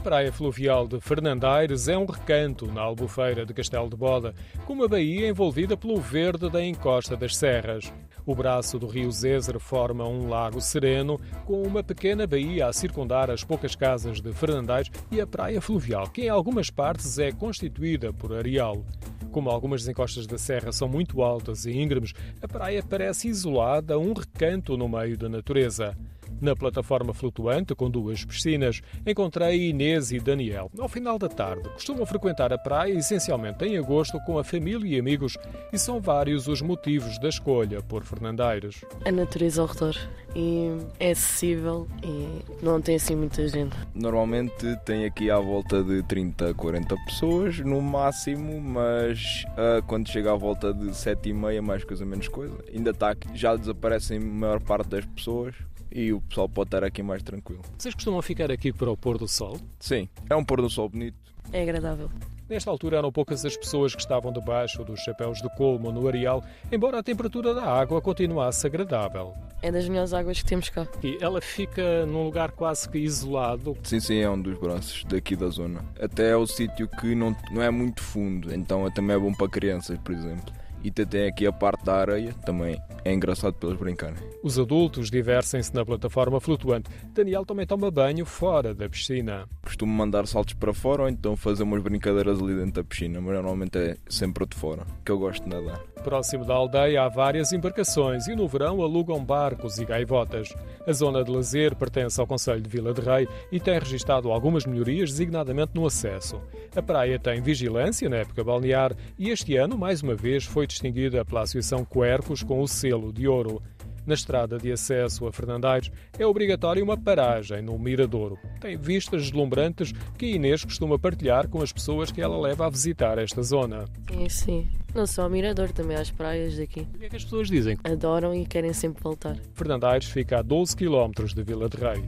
praia fluvial de Fernandaires é um recanto na albufeira de Castelo de Boda, com uma baía envolvida pelo verde da encosta das serras. O braço do rio Zezer forma um lago sereno, com uma pequena baía a circundar as poucas casas de Fernandaires e a praia fluvial, que em algumas partes é constituída por areal. Como algumas encostas da serra são muito altas e íngremes, a praia parece isolada, um recanto no meio da natureza. Na plataforma flutuante, com duas piscinas, encontrei Inês e Daniel. Ao final da tarde, costumam frequentar a praia essencialmente em agosto com a família e amigos e são vários os motivos da escolha por Fernandeiras. A natureza ao redor e é acessível e não tem assim muita gente. Normalmente tem aqui à volta de 30 a 40 pessoas no máximo, mas uh, quando chega à volta de 7 e meia, mais coisa menos coisa, ainda está aqui, já desaparecem a maior parte das pessoas e o pessoal pode estar aqui mais tranquilo. Vocês costumam ficar aqui para o pôr do sol? Sim, é um pôr do sol bonito. É agradável. Nesta altura eram poucas as pessoas que estavam debaixo dos chapéus de colmo no areal, embora a temperatura da água continuasse agradável. É das melhores águas que temos cá. E ela fica num lugar quase que isolado. Sim, sim, é um dos braços daqui da zona. Até é o sítio que não, não é muito fundo, então também é bom para crianças, por exemplo. E tem aqui a parte da areia, também é engraçado para eles brincarem. Os adultos diversem-se na plataforma flutuante. Daniel também toma banho fora da piscina. Costumo mandar saltos para fora ou então fazer umas brincadeiras ali dentro da piscina, mas normalmente é sempre de fora, que eu gosto de nadar. Próximo da aldeia há várias embarcações e no verão alugam barcos e gaivotas. A zona de lazer pertence ao Conselho de Vila de Rei e tem registado algumas melhorias, designadamente no acesso. A praia tem vigilância na época balnear e este ano, mais uma vez, foi distinguida pela Associação Quercos com o selo de ouro. Na estrada de acesso a Fernandaires é obrigatória uma paragem no Miradouro. Tem vistas deslumbrantes que Inês costuma partilhar com as pessoas que ela leva a visitar esta zona. Sim, sim. Não só ao Mirador, também às praias daqui. O que é que as pessoas dizem? Adoram e querem sempre voltar. Fernandaires fica a 12 km de Vila de Rei.